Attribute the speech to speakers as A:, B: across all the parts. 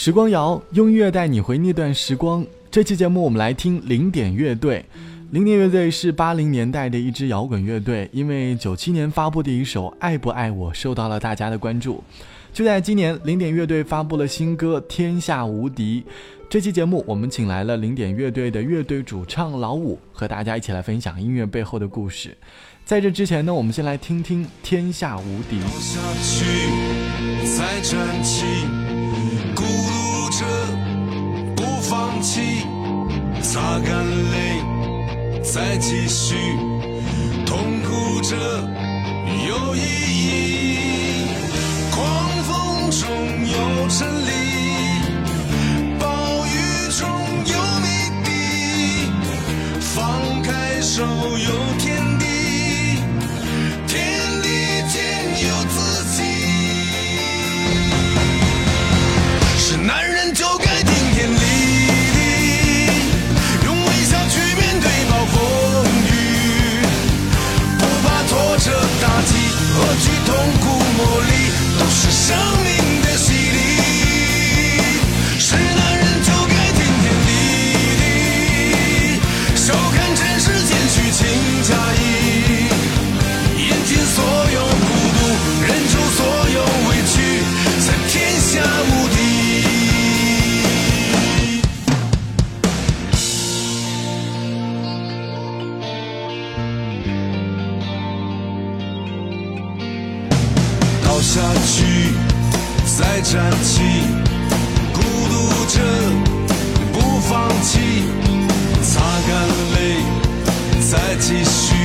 A: 时光谣用音乐带你回那段时光。这期节目我们来听零点乐队。零点乐队是八零年代的一支摇滚乐队，因为九七年发布的一首《爱不爱我》受到了大家的关注。就在今年，零点乐队发布了新歌《天下无敌》。这期节目我们请来了零点乐队的乐队主唱老五，和大家一起来分享音乐背后的故事。在这之前呢，我们先来听听《天下无敌》。
B: 放弃，擦干泪，再继续，痛苦着有意义。狂风中有尘继续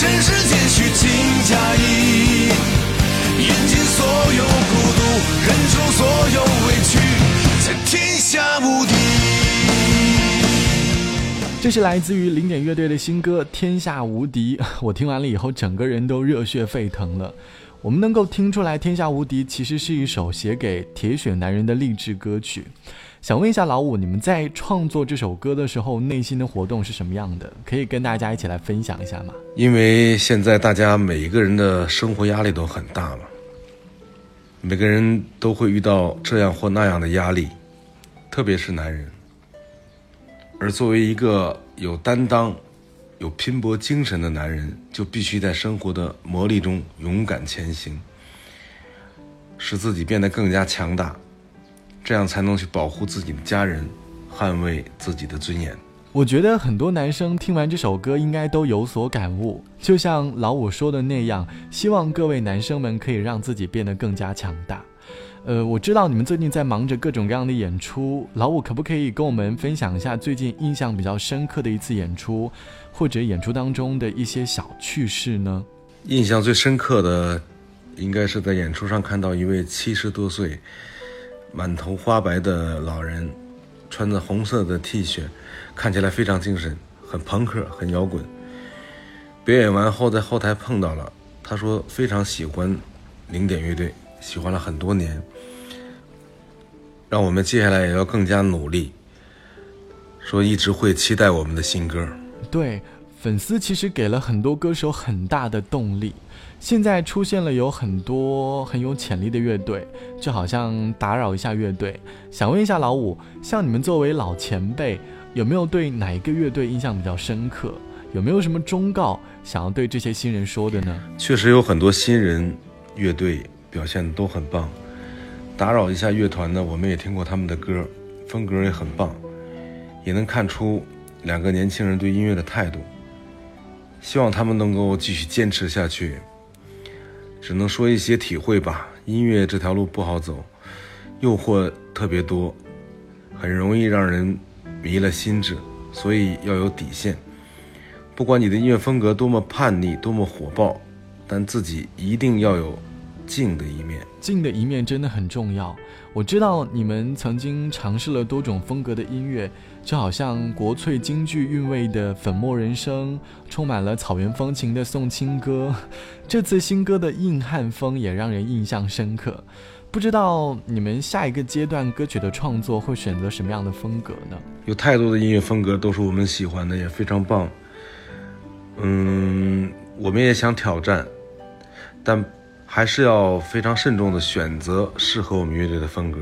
B: 尘世间虚情假意，饮尽所有孤独，忍住所有委屈，在天下无敌。
A: 这是来自于零点乐队的新歌《天下无敌》，我听完了以后，整个人都热血沸腾了。我们能够听出来，《天下无敌》其实是一首写给铁血男人的励志歌曲。想问一下老五，你们在创作这首歌的时候，内心的活动是什么样的？可以跟大家一起来分享一下吗？
C: 因为现在大家每一个人的生活压力都很大嘛，每个人都会遇到这样或那样的压力，特别是男人。而作为一个有担当。有拼搏精神的男人，就必须在生活的磨砺中勇敢前行，使自己变得更加强大，这样才能去保护自己的家人，捍卫自己的尊严。
A: 我觉得很多男生听完这首歌，应该都有所感悟，就像老五说的那样，希望各位男生们可以让自己变得更加强大。呃，我知道你们最近在忙着各种各样的演出，老五可不可以跟我们分享一下最近印象比较深刻的一次演出，或者演出当中的一些小趣事呢？
C: 印象最深刻的，应该是在演出上看到一位七十多岁、满头花白的老人，穿着红色的 T 恤，看起来非常精神，很朋克，很摇滚。表演完后在后台碰到了，他说非常喜欢零点乐队。喜欢了很多年，让我们接下来也要更加努力。说一直会期待我们的新歌。
A: 对，粉丝其实给了很多歌手很大的动力。现在出现了有很多很有潜力的乐队，就好像打扰一下乐队。想问一下老五，像你们作为老前辈，有没有对哪一个乐队印象比较深刻？有没有什么忠告想要对这些新人说的呢？
C: 确实有很多新人乐队表现都很棒。打扰一下乐团呢，我们也听过他们的歌，风格也很棒。也能看出两个年轻人对音乐的态度，希望他们能够继续坚持下去。只能说一些体会吧，音乐这条路不好走，诱惑特别多，很容易让人迷了心智，所以要有底线。不管你的音乐风格多么叛逆、多么火爆，但自己一定要有静的一面。
A: 静的一面真的很重要。我知道你们曾经尝试了多种风格的音乐。就好像国粹京剧韵味的《粉墨人生》，充满了草原风情的《送亲歌》，这次新歌的硬汉风也让人印象深刻。不知道你们下一个阶段歌曲的创作会选择什么样的风格呢？
C: 有太多的音乐风格都是我们喜欢的，也非常棒。嗯，我们也想挑战，但还是要非常慎重的选择适合我们乐队的风格。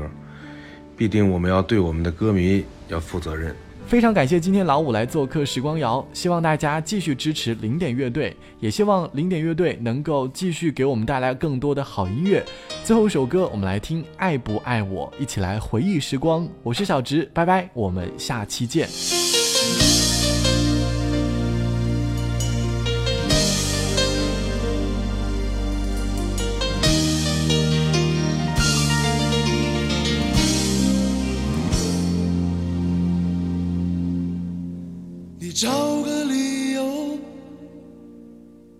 C: 必定我们要对我们的歌迷要负责任。
A: 非常感谢今天老五来做客时光谣，希望大家继续支持零点乐队，也希望零点乐队能够继续给我们带来更多的好音乐。最后一首歌，我们来听《爱不爱我》，一起来回忆时光。我是小直，拜拜，我们下期见。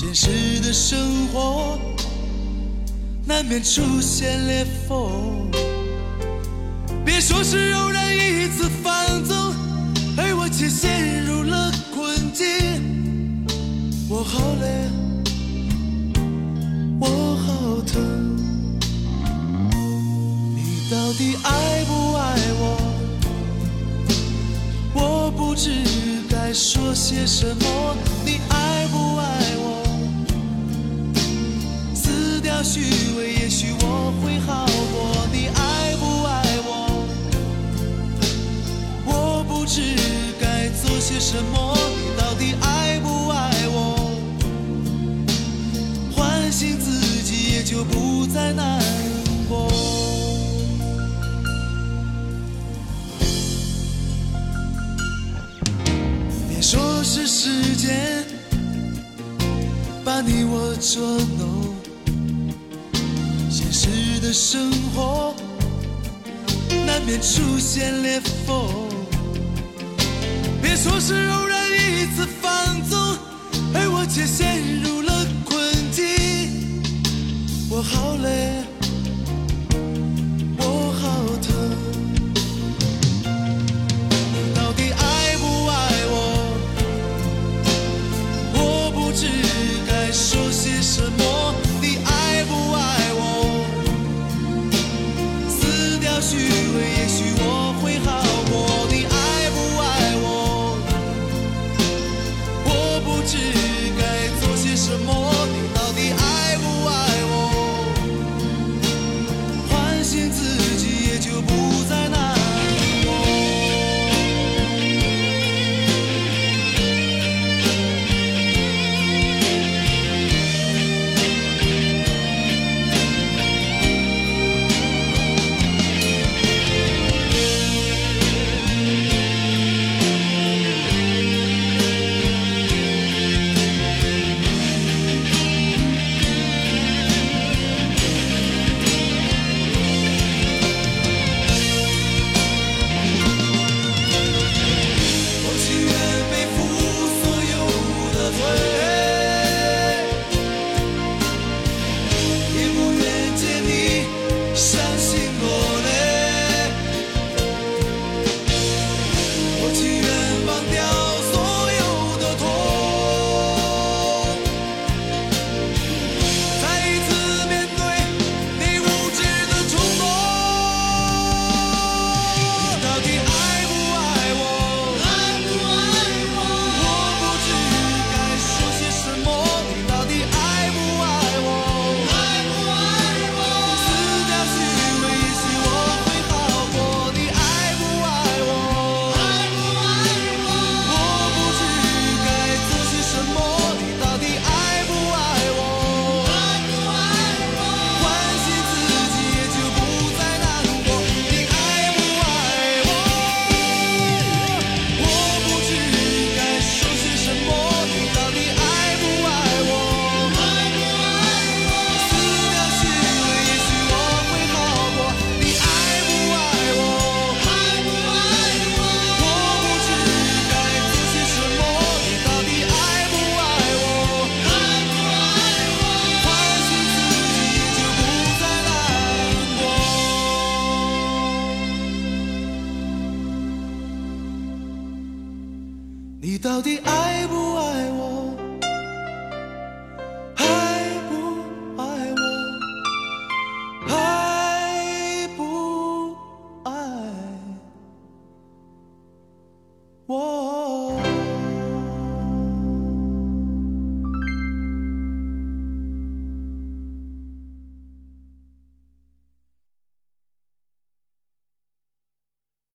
D: 现实的生活难免出现裂缝。别说是偶然一次放纵，而我却陷入了困境。我好累，我好疼，你到底爱不爱我？我不知。该说些什么？你爱不爱虚伪，也许我会好过。你爱不爱我？我不知该做些什么。你到底爱不爱我？唤醒自己，也就不再难过。别说是时间把你我捉弄，的生活难免出现裂缝。别说是偶然一次放纵，而我却陷入了困境。我好累。